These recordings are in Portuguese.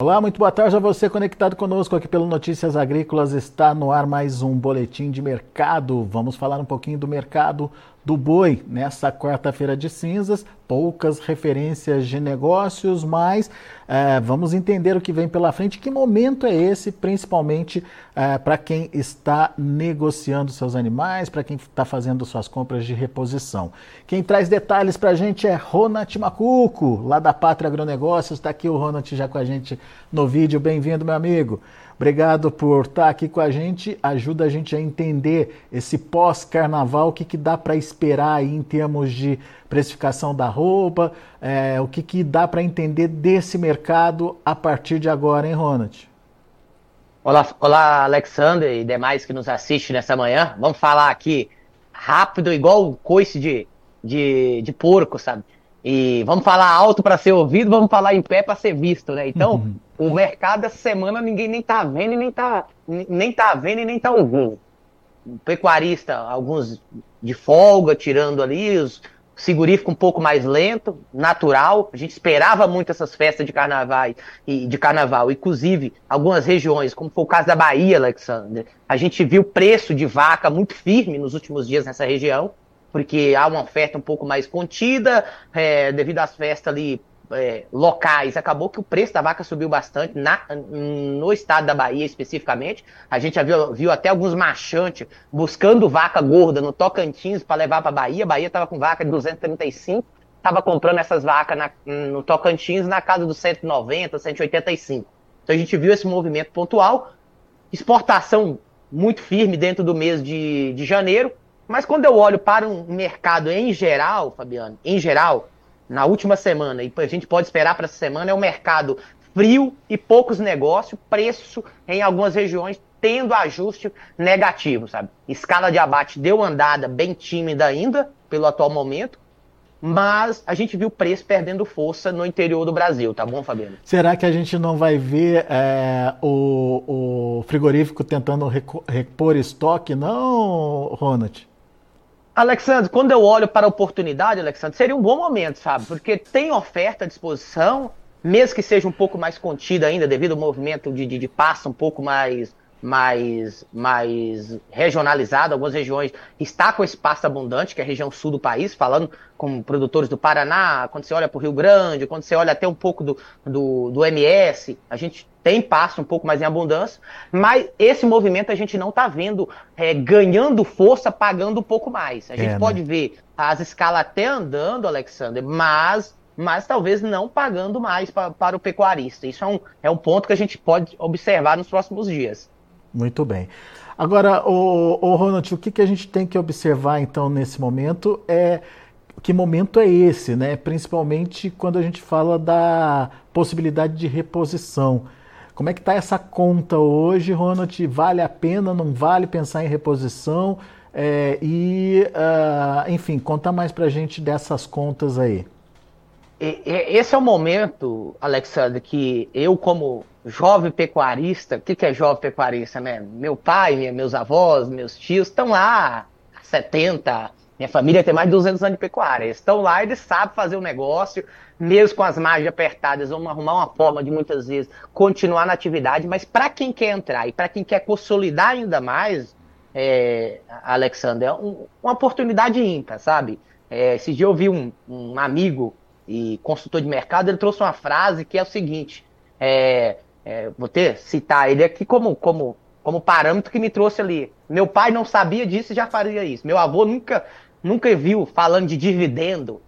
Olá, muito boa tarde a você conectado conosco aqui pelo Notícias Agrícolas. Está no ar mais um boletim de mercado. Vamos falar um pouquinho do mercado do boi nessa quarta-feira de cinzas. Poucas referências de negócios, mas é, vamos entender o que vem pela frente. Que momento é esse, principalmente é, para quem está negociando seus animais, para quem está fazendo suas compras de reposição. Quem traz detalhes para a gente é Ronat Macuco, lá da Pátria Agronegócios. Está aqui o Ronat já com a gente no vídeo. Bem-vindo, meu amigo. Obrigado por estar aqui com a gente. Ajuda a gente a entender esse pós-carnaval, o que, que dá para esperar aí em termos de precificação da roupa, é, o que, que dá para entender desse mercado a partir de agora, hein, Ronald? Olá, olá, Alexander e demais que nos assistem nessa manhã. Vamos falar aqui rápido, igual o coice de, de, de porco, sabe? E vamos falar alto para ser ouvido, vamos falar em pé para ser visto, né? Então, uhum. O mercado essa semana ninguém nem tá vendo e nem tá, nem tá vendo e nem tá ouvindo. O pecuarista, alguns de folga, tirando ali, os segurífico um pouco mais lento, natural. A gente esperava muito essas festas de carnaval e de carnaval, inclusive algumas regiões, como foi o caso da Bahia, Alexander. A gente viu preço de vaca muito firme nos últimos dias nessa região porque há uma oferta um pouco mais contida, é, devido às festas ali é, locais, acabou que o preço da vaca subiu bastante na, no estado da Bahia especificamente. A gente já viu, viu até alguns machantes buscando vaca gorda no Tocantins para levar para Bahia. Bahia estava com vaca de 235, estava comprando essas vacas na, no Tocantins na casa dos 190, 185. Então a gente viu esse movimento pontual, exportação muito firme dentro do mês de, de janeiro. Mas quando eu olho para um mercado em geral, Fabiano, em geral, na última semana, e a gente pode esperar para essa semana, é um mercado frio e poucos negócios, preço em algumas regiões tendo ajuste negativo, sabe? Escala de abate deu andada bem tímida ainda, pelo atual momento, mas a gente viu o preço perdendo força no interior do Brasil, tá bom, Fabiano? Será que a gente não vai ver é, o, o, frigorífico tentando repor estoque, não, Ronald? Alexandre, quando eu olho para a oportunidade, Alexandre, seria um bom momento, sabe? Porque tem oferta à disposição, mesmo que seja um pouco mais contida ainda, devido ao movimento de, de, de passa um pouco mais mais, mais regionalizado, algumas regiões está com espaço abundante, que é a região sul do país, falando com produtores do Paraná, quando você olha para o Rio Grande, quando você olha até um pouco do, do, do MS, a gente tem pasto um pouco mais em abundância, mas esse movimento a gente não está vendo é, ganhando força, pagando um pouco mais. A gente é, né? pode ver as escalas até andando, Alexander, mas mas talvez não pagando mais pra, para o pecuarista. Isso é um, é um ponto que a gente pode observar nos próximos dias. Muito bem. Agora, o, o Ronald, o que, que a gente tem que observar então nesse momento é que momento é esse, né? Principalmente quando a gente fala da possibilidade de reposição. Como é que está essa conta hoje, Ronald? Vale a pena, não vale pensar em reposição? É, e, uh, enfim, conta mais para a gente dessas contas aí. Esse é o momento, Alexandre, que eu, como jovem pecuarista, o que, que é jovem pecuarista, né? Meu pai, meus avós, meus tios estão lá há 70, minha família tem mais de 200 anos de pecuária. Eles estão lá, eles sabem fazer o negócio, mesmo com as margens apertadas, vão arrumar uma forma de muitas vezes continuar na atividade, mas para quem quer entrar e para quem quer consolidar ainda mais, é, Alexander, é um, uma oportunidade ímpar, sabe? É, esse dia eu vi um, um amigo e consultor de mercado, ele trouxe uma frase que é o seguinte: é, é, vou ter citar ele aqui como, como, como parâmetro que me trouxe ali. Meu pai não sabia disso e já faria isso. Meu avô nunca, nunca viu falando de dividendo.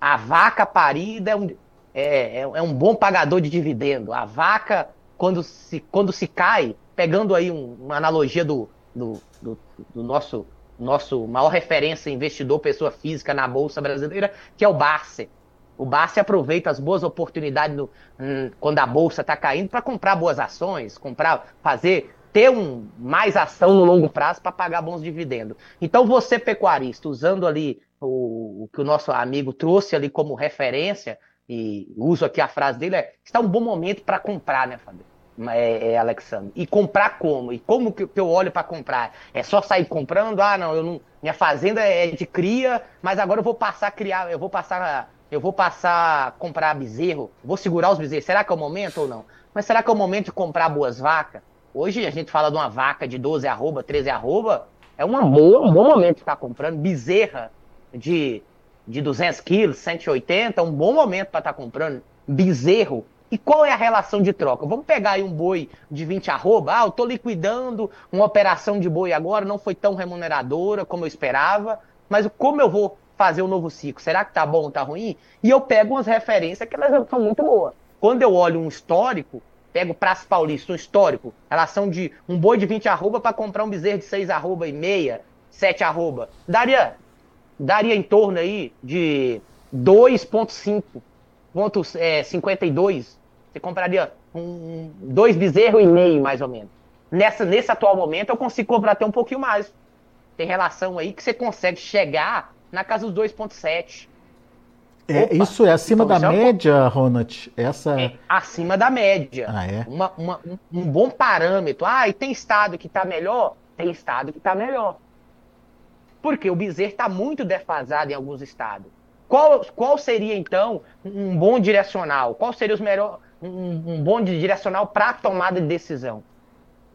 A vaca parida é um, é, é, é um bom pagador de dividendo. A vaca, quando se, quando se cai, pegando aí um, uma analogia do, do, do, do nosso nosso maior referência investidor, pessoa física na Bolsa Brasileira, que é o Barça. O Barça aproveita as boas oportunidades hum, quando a bolsa está caindo para comprar boas ações, comprar, fazer, ter um, mais ação no longo prazo para pagar bons dividendos. Então você pecuarista, usando ali o, o, que o nosso amigo trouxe ali como referência e uso aqui a frase dele é está um bom momento para comprar, né, Fábio? É, é, Alexandre. E comprar como? E como que eu olho para comprar? É só sair comprando? Ah, não, eu não. Minha fazenda é de cria, mas agora eu vou passar a criar, eu vou passar eu vou passar a comprar bezerro, vou segurar os bezerros. Será que é o momento ou não? Mas será que é o momento de comprar boas vacas? Hoje a gente fala de uma vaca de 12 arroba, 13 arroba, é uma boa, um bom momento de estar comprando. Bezerra de, de 200 quilos, 180, é um bom momento para estar comprando. Bezerro. E qual é a relação de troca? Vamos pegar aí um boi de 20 arroba. Ah, eu estou liquidando uma operação de boi agora, não foi tão remuneradora como eu esperava, mas como eu vou fazer o um novo ciclo? Será que tá bom ou tá ruim? E eu pego umas referências que elas são muito boas. Quando eu olho um histórico, pego Praça Paulista, um histórico, relação de um boi de 20 arroba para comprar um bezerro de 6 arroba e meia, 7 arroba. Daria, daria em torno aí de 2.5, ponto, é, 52. Você compraria um, dois bezerros e meio, mais ou menos. Nessa, nesse atual momento, eu consigo comprar até um pouquinho mais. Tem relação aí que você consegue chegar na casa dos 2,7. É, isso é acima então, da é média, Ronald? Essa... É acima da média. Ah, é? Uma, uma, um, um, bom parâmetro. Ah, e tem estado que está melhor? Tem estado que está melhor. Porque o bezerro está muito defasado em alguns estados. Qual, qual seria, então, um bom direcional? Qual seria os melhor, um, um bom direcional para a tomada de decisão?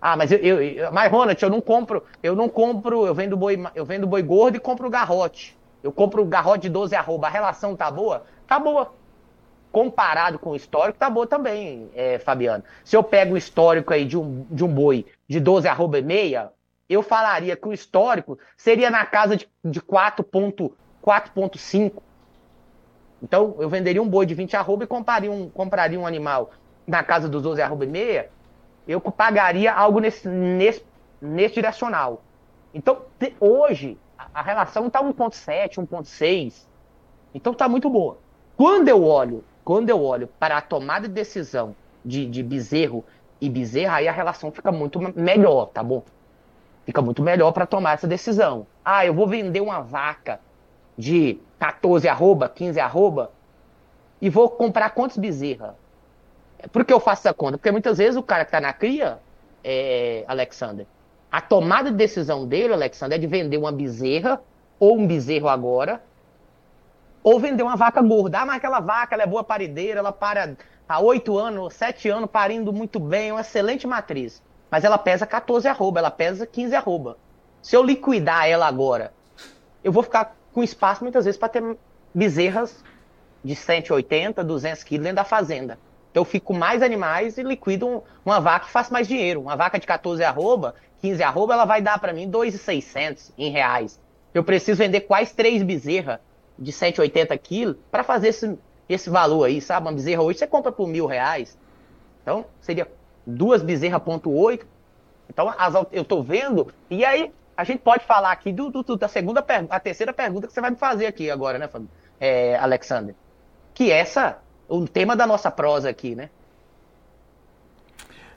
Ah, mas eu, eu, mas Ronald, eu não compro, eu não compro, eu vendo boi, eu vendo boi gordo e compro garrote. Eu compro garrote de 12 arroba, a relação tá boa? Tá boa. Comparado com o histórico, tá boa também, é, Fabiano. Se eu pego o histórico aí de um, de um boi de 12 arroba e meia, eu falaria que o histórico seria na casa de, de 4.5. Então, eu venderia um boi de 20 arroba e compraria um, compraria um animal na casa dos 12 arroba e meia, eu pagaria algo nesse, nesse, nesse direcional. Então, hoje, a relação está 1.7, 1.6. Então está muito boa. Quando eu olho, quando eu olho para a tomada de decisão de, de bezerro e bezerra, aí a relação fica muito melhor, tá bom? Fica muito melhor para tomar essa decisão. Ah, eu vou vender uma vaca de 14 arroba, 15 arroba, e vou comprar quantos bezerra? Por que eu faço essa conta? Porque muitas vezes o cara que está na cria, é, Alexander, a tomada de decisão dele, Alexandre, é de vender uma bezerra, ou um bezerro agora, ou vender uma vaca gorda. Ah, mas aquela vaca ela é boa parideira, ela para há oito anos, sete anos, parindo muito bem, é uma excelente matriz. Mas ela pesa 14 arroba, ela pesa 15 arroba. Se eu liquidar ela agora, eu vou ficar com espaço muitas vezes para ter bezerras de 180, 200 quilos dentro da fazenda. Então eu fico mais animais e liquido uma vaca que faço mais dinheiro. Uma vaca de 14 arroba, 15 arroba, ela vai dar para mim 2,600 em reais. Eu preciso vender quais três bezerras de 180 quilos para fazer esse, esse valor aí, sabe? Uma bezerra hoje você compra por mil reais. Então, seria duas bezerras ponto oito. Então, as, eu estou vendo. E aí, a gente pode falar aqui do, do, da segunda a terceira pergunta que você vai me fazer aqui agora, né, é, Alexander? Que essa, o tema da nossa prosa aqui, né?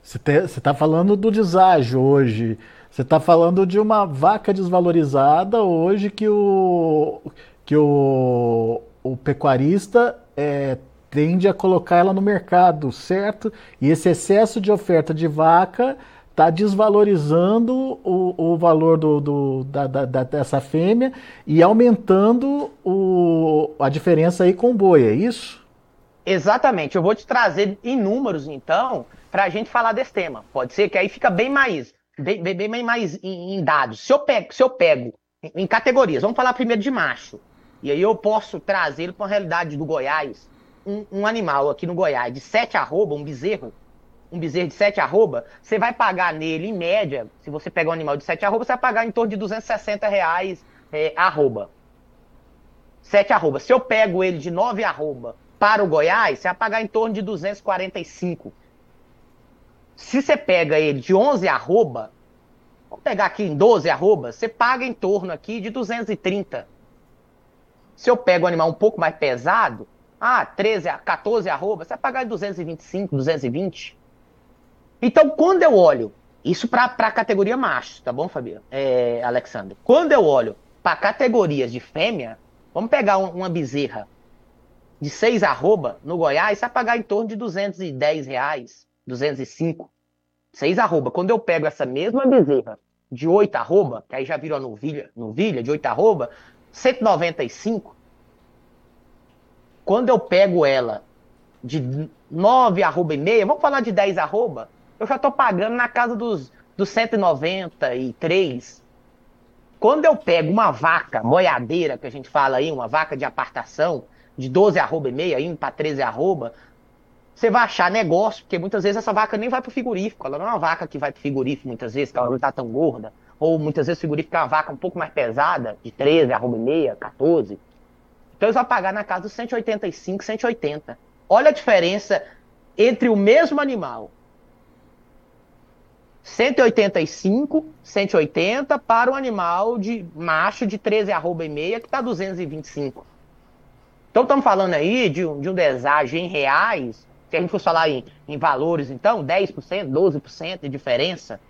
Você está falando do deságio hoje. Você está falando de uma vaca desvalorizada hoje que o, que o, o pecuarista é, tende a colocar ela no mercado, certo? E esse excesso de oferta de vaca está desvalorizando o, o valor do, do da, da, dessa fêmea e aumentando o, a diferença aí com o boi, é isso? Exatamente. Eu vou te trazer em números, então, para a gente falar desse tema. Pode ser que aí fica bem mais, bem, bem, bem mais em, em, dados. Se eu pego, se eu pego em categorias, vamos falar primeiro de macho. E aí eu posso trazer para a realidade do Goiás um, um, animal aqui no Goiás de 7 arroba, um bezerro, um bezerro de 7 arroba, você vai pagar nele, em média, se você pegar um animal de 7 arroba, você vai pagar em torno de 260 reais é, arroba. 7 arroba. Se eu pego ele de 9 arroba para o Goiás, você vai pagar em torno de 245 se você pega ele de 11 arroba, vamos pegar aqui em 12 arroba, você paga em torno aqui de 230. Se eu pego um animal um pouco mais pesado, ah, 13, 14 arroba, você vai pagar 225, 220. Então, quando eu olho, isso para a categoria macho, tá bom, Fabiano? É, Alexandre. Quando eu olho para categorias de fêmea, vamos pegar um, uma bezerra de 6 arroba no Goiás, vai pagar em torno de 210 reais. 205, 6 arroba. Quando eu pego essa mesma bezerra de 8 arroba, que aí já virou novilha, novilha de 8 arroba, 195. Quando eu pego ela de 9 arroba e meia, vamos falar de 10 arroba, eu já estou pagando na casa dos, dos 193. Quando eu pego uma vaca moiadeira, que a gente fala aí, uma vaca de apartação, de 12 arroba e meia, indo para 13 arroba, você vai achar negócio, porque muitas vezes essa vaca nem vai para o frigorífico. Ela não é uma vaca que vai para o frigorífico muitas vezes, que ela não está tão gorda. Ou muitas vezes o frigorífico é uma vaca um pouco mais pesada, de 13, arroba e meia, 14. Então eles vão pagar na casa dos 185, 180. Olha a diferença entre o mesmo animal. 185, 180 para o animal de macho de 13 arroba e meia que está 225. Então estamos falando aí de um, de um desagem em reais se a gente fosse falar em, em valores, então, 10%, 12% de diferença.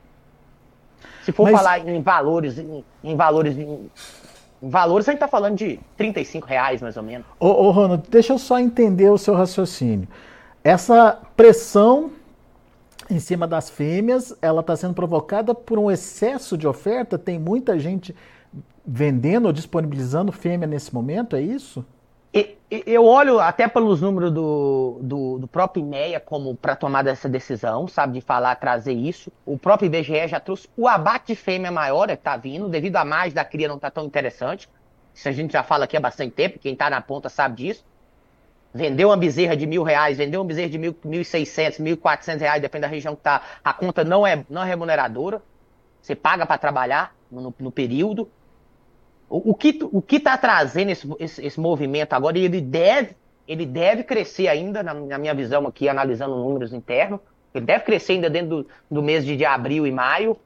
Se for Mas... falar em valores, em, em valores, em, em, valores, a gente está falando de 35 reais, mais ou menos. Ô, ô, Ronald, deixa eu só entender o seu raciocínio. Essa pressão em cima das fêmeas, ela está sendo provocada por um excesso de oferta? Tem muita gente vendendo ou disponibilizando fêmea nesse momento, é isso? Eu olho até pelos números do, do, do próprio IMEA como para tomar dessa decisão, sabe, de falar, trazer isso. O próprio IBGE já trouxe o abate de fêmea maior é que está vindo, devido a mais da cria não está tão interessante. Isso a gente já fala aqui há bastante tempo, quem está na ponta sabe disso. Vendeu uma bezerra de mil reais, vendeu uma bezerra de mil, mil e seiscentos, mil e quatrocentos reais, depende da região que está. A conta não é, não é remuneradora. Você paga para trabalhar no, no período. O, o que o que está trazendo esse, esse, esse, movimento agora, e ele deve, ele deve crescer ainda, na, na, minha visão aqui, analisando números internos, ele deve crescer ainda dentro do, do mês de, de abril e maio,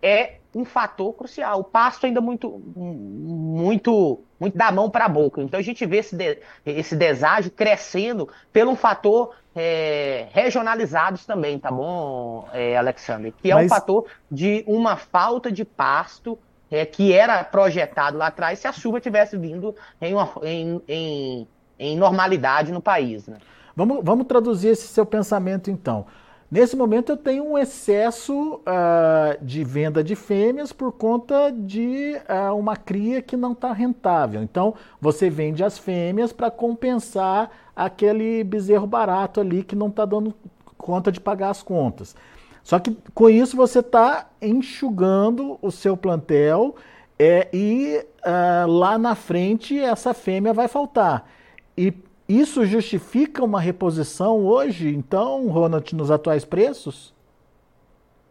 é um fator crucial. O pasto ainda muito, muito, muito da mão para a boca. Então a gente vê esse, de, esse deságio crescendo pelo um fator é, regionalizados também, tá bom, é, Alexandre? Que é Mas... um fator de uma falta de pasto é, que era projetado lá atrás se a chuva tivesse vindo em, em, em, em normalidade no país. Né? Vamos, vamos traduzir esse seu pensamento então. Nesse momento eu tenho um excesso uh, de venda de fêmeas por conta de uh, uma cria que não está rentável. Então você vende as fêmeas para compensar aquele bezerro barato ali que não está dando conta de pagar as contas. Só que com isso você está enxugando o seu plantel é, e uh, lá na frente essa fêmea vai faltar. E isso justifica uma reposição hoje, então, Ronald, nos atuais preços?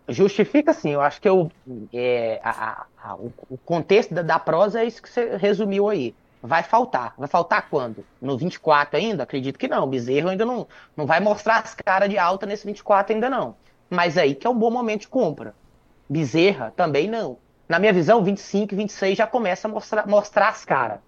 Justifica sim, eu acho que eu, é, a, a, o contexto da, da, prosa é isso que você resumiu aí. Vai faltar. Vai faltar quando? No 24 ainda? Acredito que não. O Bezerro ainda não, não vai mostrar as caras de alta nesse 24 ainda não mas aí que é um bom momento de compra. Bezerra também não. Na minha visão, 25 e 26 já começa a mostrar, mostrar as caras.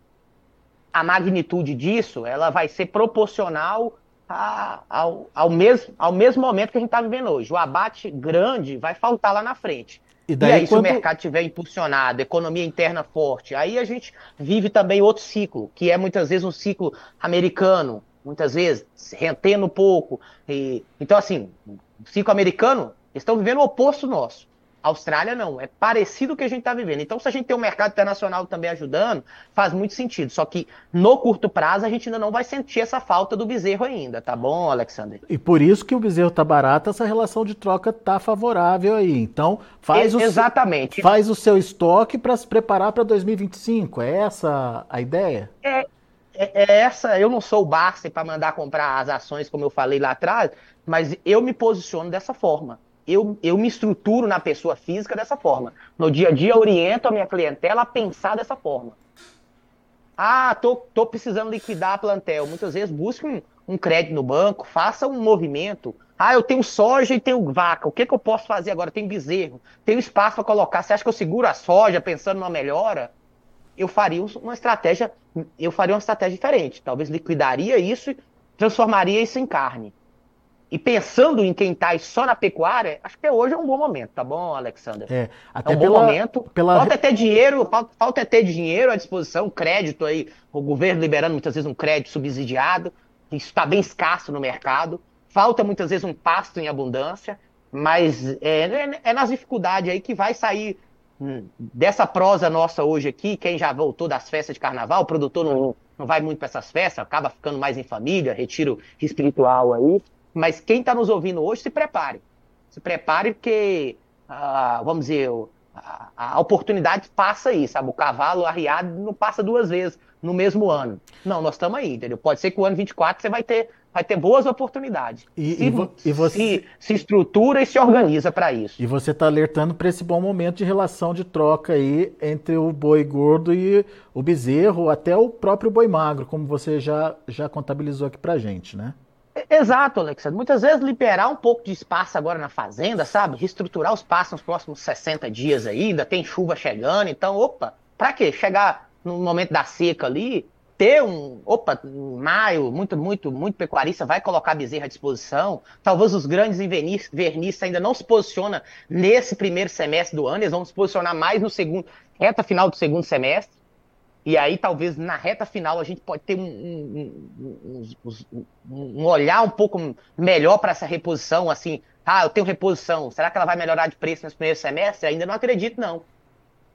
A magnitude disso, ela vai ser proporcional a, ao, ao, mesmo, ao mesmo momento que a gente está vivendo hoje. O abate grande vai faltar lá na frente. E, daí, e aí, quando... se o mercado tiver impulsionado, economia interna forte, aí a gente vive também outro ciclo, que é muitas vezes um ciclo americano, muitas vezes rentendo pouco. E, então, assim, ciclo americano, estão vivendo o oposto nosso. A Austrália não, é parecido o que a gente está vivendo. Então, se a gente tem o um mercado internacional também ajudando, faz muito sentido. Só que no curto prazo a gente ainda não vai sentir essa falta do bezerro ainda, tá bom, Alexander? E por isso que o bezerro tá barato, essa relação de troca tá favorável aí. Então, faz, o, Exatamente. faz o seu estoque para se preparar para 2025. É essa a ideia? É, é, é essa. Eu não sou o Barça para mandar comprar as ações, como eu falei lá atrás, mas eu me posiciono dessa forma. Eu, eu me estruturo na pessoa física dessa forma. No dia a dia, oriento a minha clientela a pensar dessa forma. Ah, tô, tô precisando liquidar a plantel. Muitas vezes busque um, um crédito no banco, faça um movimento. Ah, eu tenho soja e tenho vaca. O que, que eu posso fazer agora? Tenho bezerro, tenho espaço para colocar. Você acha que eu seguro a soja pensando numa melhora? Eu faria uma estratégia, eu faria uma estratégia diferente. Talvez liquidaria isso e transformaria isso em carne. E pensando em quem está só na pecuária, acho que hoje é um bom momento, tá bom, Alexander? É, até é um pela, bom momento. Pela... Falta até dinheiro, falta, falta até dinheiro à disposição, crédito aí, o governo liberando muitas vezes um crédito subsidiado, isso está bem escasso no mercado. Falta muitas vezes um pasto em abundância, mas é, é, é nas dificuldades aí que vai sair dessa prosa nossa hoje aqui, quem já voltou das festas de carnaval, o produtor não, não vai muito para essas festas, acaba ficando mais em família, retiro espiritual aí Mas quem está nos ouvindo hoje, se prepare. Se prepare porque, ah, vamos dizer, a, a, oportunidade passa aí, sabe? O cavalo arriado não passa duas vezes no mesmo ano. Não, nós estamos aí, entendeu? Pode ser que o ano 24 você vai ter vai ter boas oportunidades. E, se, e, vo, e você se, se, estrutura e se organiza para isso. E você está alertando para esse bom momento de relação de troca aí entre o boi gordo e o bezerro, até o próprio boi magro, como você já, já contabilizou aqui para gente, né? Exato, Alexandre. Muitas vezes liberar um pouco de espaço agora na fazenda, sabe? Reestruturar os pastos nos próximos 60 dias aí, ainda tem chuva chegando, então, opa, para quê? Chegar no momento da seca ali, ter um. Opa, maio, muito, muito, muito pecuarista vai colocar bezerra à disposição. Talvez os grandes vernistas ainda não se posicionam nesse primeiro semestre do ano, eles vão se posicionar mais no segundo, reta final do segundo semestre. E aí, talvez na reta final, a gente pode ter um, um, um, um olhar um pouco melhor para essa reposição. Assim, ah, eu tenho reposição, será que ela vai melhorar de preço nesse primeiro semestre? Ainda não acredito, não.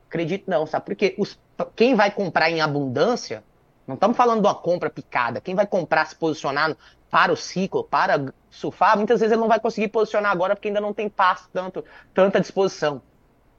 Acredito, não, sabe? Porque os, quem vai comprar em abundância não estamos falando de uma compra picada. Quem vai comprar se posicionar para o ciclo, para surfar, muitas vezes ele não vai conseguir posicionar agora porque ainda não tem passo tanto, tanta disposição.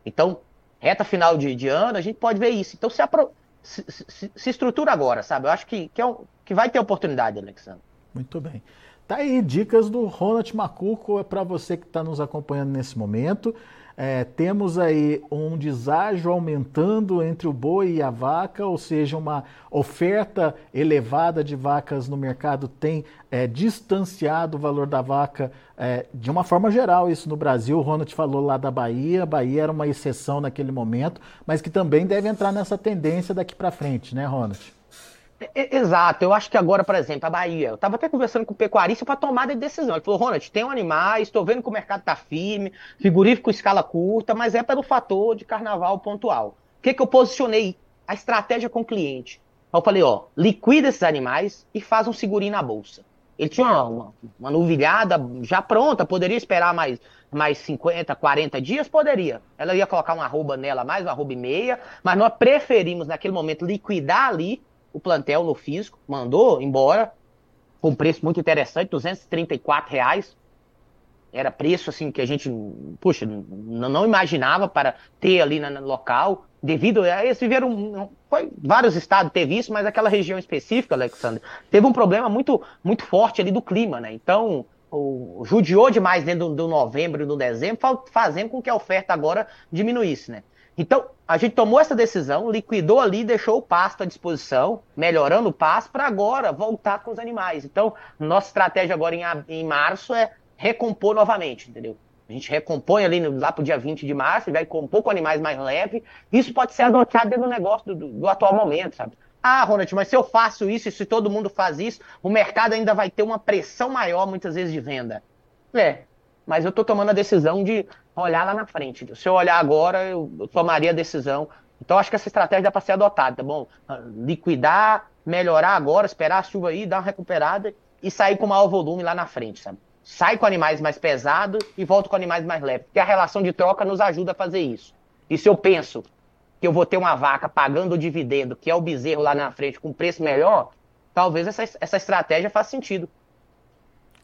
Então, reta final de, de ano, a gente pode ver isso. Então, se, apro... se, se, se estrutura agora, sabe? Eu acho que, que, é um, que vai ter oportunidade, Alexandre. Muito bem. Tá aí, dicas do Ronald Macuco é para você que está nos acompanhando nesse momento. É, temos aí um deságio aumentando entre o boi e a vaca, ou seja, uma oferta elevada de vacas no mercado tem é, distanciado o valor da vaca é, de uma forma geral, isso no Brasil. O Ronald falou lá da Bahia, Bahia era uma exceção naquele momento, mas que também deve entrar nessa tendência daqui para frente, né, Ronald? Exato, eu acho que agora, por exemplo, a Bahia, eu estava até conversando com o pecuarista para tomar a decisão. Ele falou, Ronald, tem um animais, estou vendo que o mercado está firme, frigorífico escala curta, mas é pelo fator de carnaval pontual. O que, que eu posicionei? A estratégia com o cliente. Eu falei, ó, liquida esses animais e faz um segurinho na bolsa. Ele tinha uma, uma, uma novilhada já pronta, poderia esperar mais, mais 50, 40 dias? Poderia. Ela ia colocar uma arroba nela, mais uma arroba e meia, mas nós preferimos, naquele momento, liquidar ali o plantel no físico, mandou embora, com um preço muito interessante, 234 reais. Era preço assim que a gente, puxa, não imaginava para ter ali no local, devido a eles viveram, foi, vários estados teve isso, mas aquela região específica, Alexandre, teve um problema muito, muito forte ali do clima, né? Então, o, judiou demais dentro do, do novembro e do dezembro, fazendo com que a oferta agora diminuísse, né? Então, a gente tomou essa decisão, liquidou ali, deixou o pasto à disposição, melhorando o pasto, para agora voltar com os animais. Então, nossa estratégia agora em, em março é recompor novamente, entendeu? A gente recompõe ali no, lá para o dia 20 de março, vai compor com animais mais leves. Isso pode ser adotado dentro do negócio do, do, atual momento, sabe? Ah, Ronald, mas se eu faço isso e se todo mundo faz isso, o mercado ainda vai ter uma pressão maior, muitas vezes, de venda. É, mas eu estou tomando a decisão de olhar lá na frente. Se eu olhar agora, eu, tomaria a decisão. Então, acho que essa estratégia dá para ser adotada, tá bom? Ah, liquidar, melhorar agora, esperar a chuva aí, dar uma recuperada e sair com maior volume lá na frente, sabe? Sai com animais mais pesados e volta com animais mais leves. Porque a relação de troca nos ajuda a fazer isso. E se eu penso que eu vou ter uma vaca pagando o dividendo, que é o bezerro lá na frente, com preço melhor, talvez essa, essa estratégia faça sentido.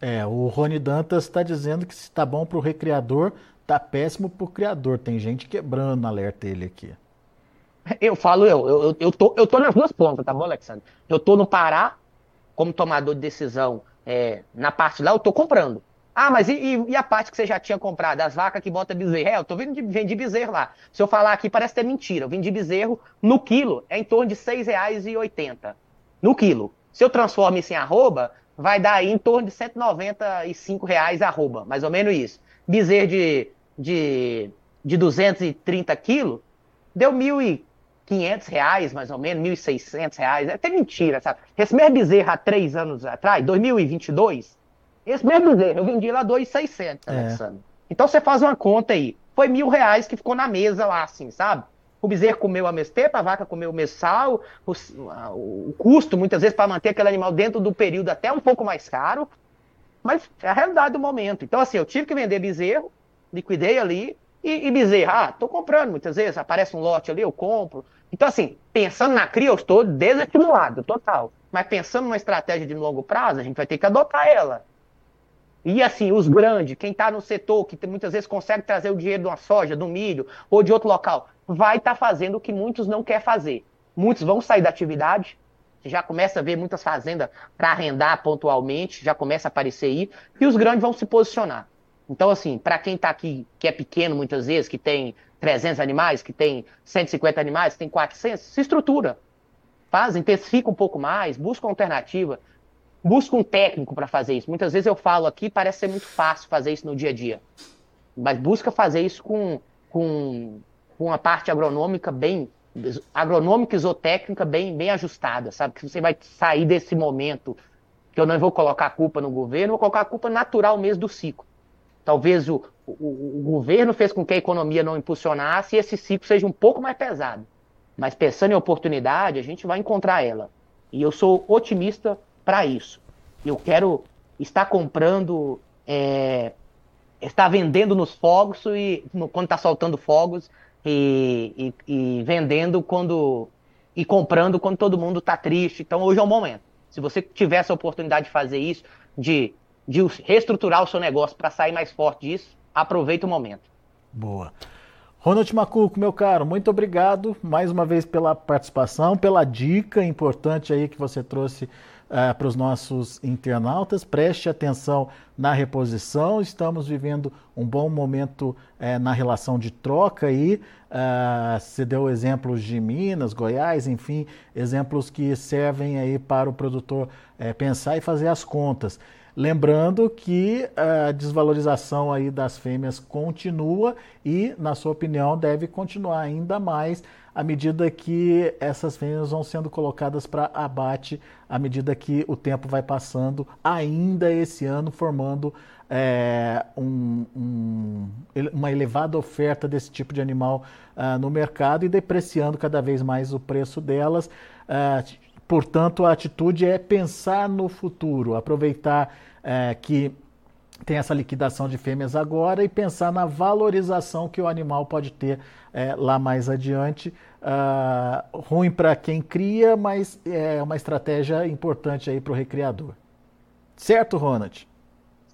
É, o Rony Dantas está dizendo que se está bom para o recriador, tá péssimo pro criador. Tem gente quebrando alerta ele aqui. Eu falo, eu, eu, eu, tô, eu tô nas duas pontas, tá bom, Alexandre? Eu tô no Pará, como tomador de decisão, é, na parte lá, eu tô comprando. Ah, mas e, e, a parte que você já tinha comprado? As vacas que bota bezerro? É, eu tô vendo vendi bezerro lá. Se eu falar aqui, parece ter mentira. Eu vendi bezerro no quilo, é em torno de R$ 6,80. No quilo. Se eu transformo isso em arroba, vai dar aí em torno de 195 reais arroba, mais ou menos isso. Bezerro de de, de 230 quilos, deu 1.500 reais, mais ou menos, 1.600 reais. É até mentira, sabe? Esse mesmo bezerro há três anos atrás, 2022, esse mesmo bezerro, eu vendi lá 2.600, é. Alexandre. Então você faz uma conta aí. Foi mil reais que ficou na mesa lá, assim, sabe? O bezerro comeu a mesma tempo, a vaca comeu o mesmo sal, o, o custo, muitas vezes, para manter aquele animal dentro do período até um pouco mais caro, mas é a realidade do momento. Então, assim, eu tive que vender bezerro, liquidei ali e, e bezerro, ah, tô comprando muitas vezes, aparece um lote ali, eu compro. Então, assim, pensando na cria, eu estou desestimulado, total. Mas pensando numa estratégia de longo prazo, a gente vai ter que adotar ela. E assim, os grandes, quem está no setor, que muitas vezes consegue trazer o dinheiro de uma soja, do milho ou de outro local, vai estar tá fazendo o que muitos não querem fazer. Muitos vão sair da atividade, já começa a ver muitas fazendas para arrendar pontualmente, já começa a aparecer aí, e os grandes vão se posicionar. Então, assim, para quem está aqui, que é pequeno muitas vezes, que tem 300 animais, que tem 150 animais, que tem 400, se estrutura. Faz, intensifica um pouco mais, busca uma alternativa busca um técnico para fazer isso. Muitas vezes eu falo aqui, parece ser muito fácil fazer isso no dia a dia. Mas busca fazer isso com, com, com uma parte agronômica bem agronômica e zootécnica bem, bem ajustada, sabe? Que você vai sair desse momento que eu não vou colocar a culpa no governo, vou colocar a culpa natural mesmo do ciclo. Talvez o, o, o governo fez com que a economia não impulsionasse e esse ciclo seja um pouco mais pesado. Mas pensando em oportunidade, a gente vai encontrar ela. E eu sou otimista para isso. Eu quero estar comprando, é, estar vendendo nos fogos e no, quando está soltando fogos e, e, e, vendendo quando e comprando quando todo mundo está triste. Então hoje é o momento. Se você tiver essa oportunidade de fazer isso, de, de reestruturar o seu negócio para sair mais forte disso, aproveita o momento. Boa. Ronald Macuco, meu caro, muito obrigado mais uma vez pela participação, pela dica importante aí que você trouxe uh, para os nossos internautas. Preste atenção na reposição. Estamos vivendo um bom momento uh, na relação de troca aí. Uh, você deu exemplos de Minas, Goiás, enfim, exemplos que servem aí para o produtor pensar e fazer as contas. Lembrando que a desvalorização aí das fêmeas continua e, na sua opinião, deve continuar ainda mais à medida que essas fêmeas vão sendo colocadas para abate, à medida que o tempo vai passando, ainda esse ano, formando é, um, um, uma elevada oferta desse tipo de animal uh, no mercado e depreciando cada vez mais o preço delas. Uh, portanto, a atitude é pensar no futuro, aproveitar uh, que tem essa liquidação de fêmeas agora e pensar na valorização que o animal pode ter é, lá mais adiante. Uh, ruim para quem cria, mas é uma estratégia importante aí para o recriador. Certo, Ronald?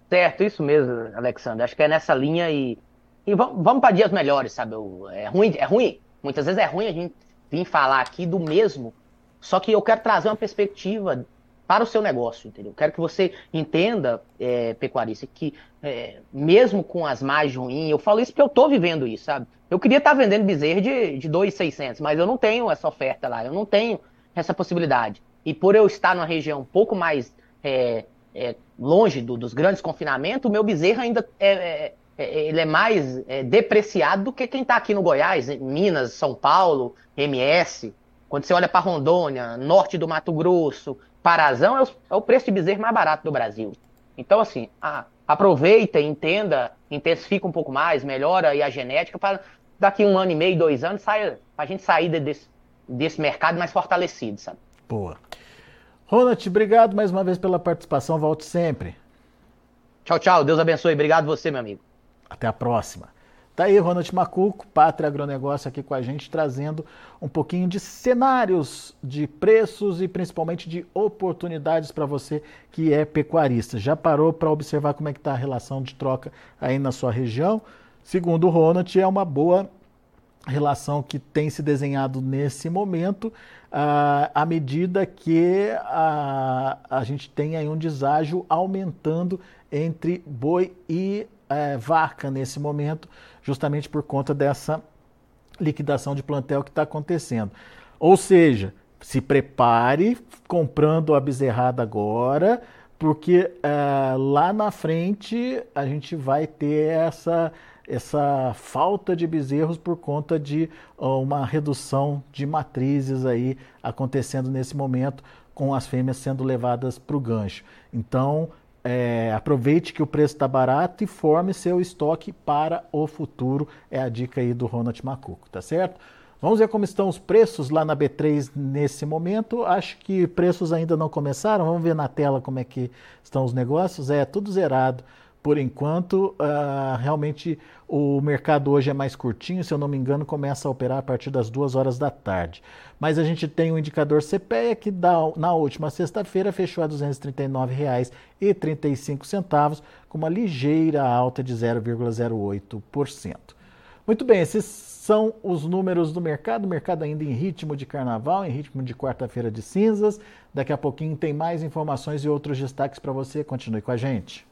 Certo, isso mesmo, Alexandre. Acho que é nessa linha e, e vamos, vamos para dias melhores, sabe? É ruim, é ruim. Muitas vezes é ruim a gente vir falar aqui do mesmo, só que eu quero trazer uma perspectiva para o seu negócio, entendeu? Quero que você entenda, é, pecuarista, que é, mesmo com as margens ruins, eu falo isso porque eu estou vivendo isso, sabe? Eu queria estar tá vendendo bezerro de, de 2,600, mas eu não tenho essa oferta lá, eu não tenho essa possibilidade. E por eu estar numa região um pouco mais é, é longe do, dos grandes confinamentos, o meu bezerro ainda é, é, é ele é mais depreciado do que quem está aqui no Goiás, Minas, São Paulo, MS. Quando você olha para Rondônia, norte do Mato Grosso, Parazão é o, é o preço de bezerro mais barato do Brasil. Então, assim, a, aproveita, entenda, intensifica um pouco mais, melhora aí a genética para daqui um ano e meio, dois anos, saia, a gente sair desse, desse mercado mais fortalecido, sabe? Boa. Ronald, obrigado mais uma vez pela participação, volte sempre. Tchau, tchau, Deus abençoe, obrigado você, meu amigo. Até a próxima. Tá aí Ronald Macuco, Pátria Agronegócio aqui com a gente, trazendo um pouquinho de cenários de preços e principalmente de oportunidades para você que é pecuarista. Já parou para observar como é que está a relação de troca aí na sua região? Segundo o Ronald, é uma boa relação que tem se desenhado nesse momento, uh, à medida que uh, a gente tem aí um deságio aumentando entre boi e uh, vaca nesse momento, justamente por conta dessa liquidação de plantel que está acontecendo. Ou seja, se prepare comprando a bezerrada agora, porque uh, lá na frente a gente vai ter essa, essa falta de bezerros por conta de uma redução de matrizes aí acontecendo nesse momento, com as fêmeas sendo levadas para o gancho. Então, é, aproveite que o preço está barato e forme seu estoque para o futuro. É a dica aí do Ronald Macuco, tá certo? Vamos ver como estão os preços lá na B3 nesse momento. Acho que preços ainda não começaram. Vamos ver na tela como é que estão os negócios. É tudo zerado por enquanto, uh, realmente o mercado hoje é mais curtinho, se eu não me engano, começa a operar a partir das duas horas da tarde. Mas a gente tem o indicador CPEA que dá, na última sexta-feira fechou a R$ 239,35, com uma ligeira alta de 0,08%. Muito bem, esses são os números do mercado. O mercado ainda em ritmo de carnaval, em ritmo de quarta-feira de cinzas. Daqui a pouquinho tem mais informações e outros destaques para você. Continue com a gente.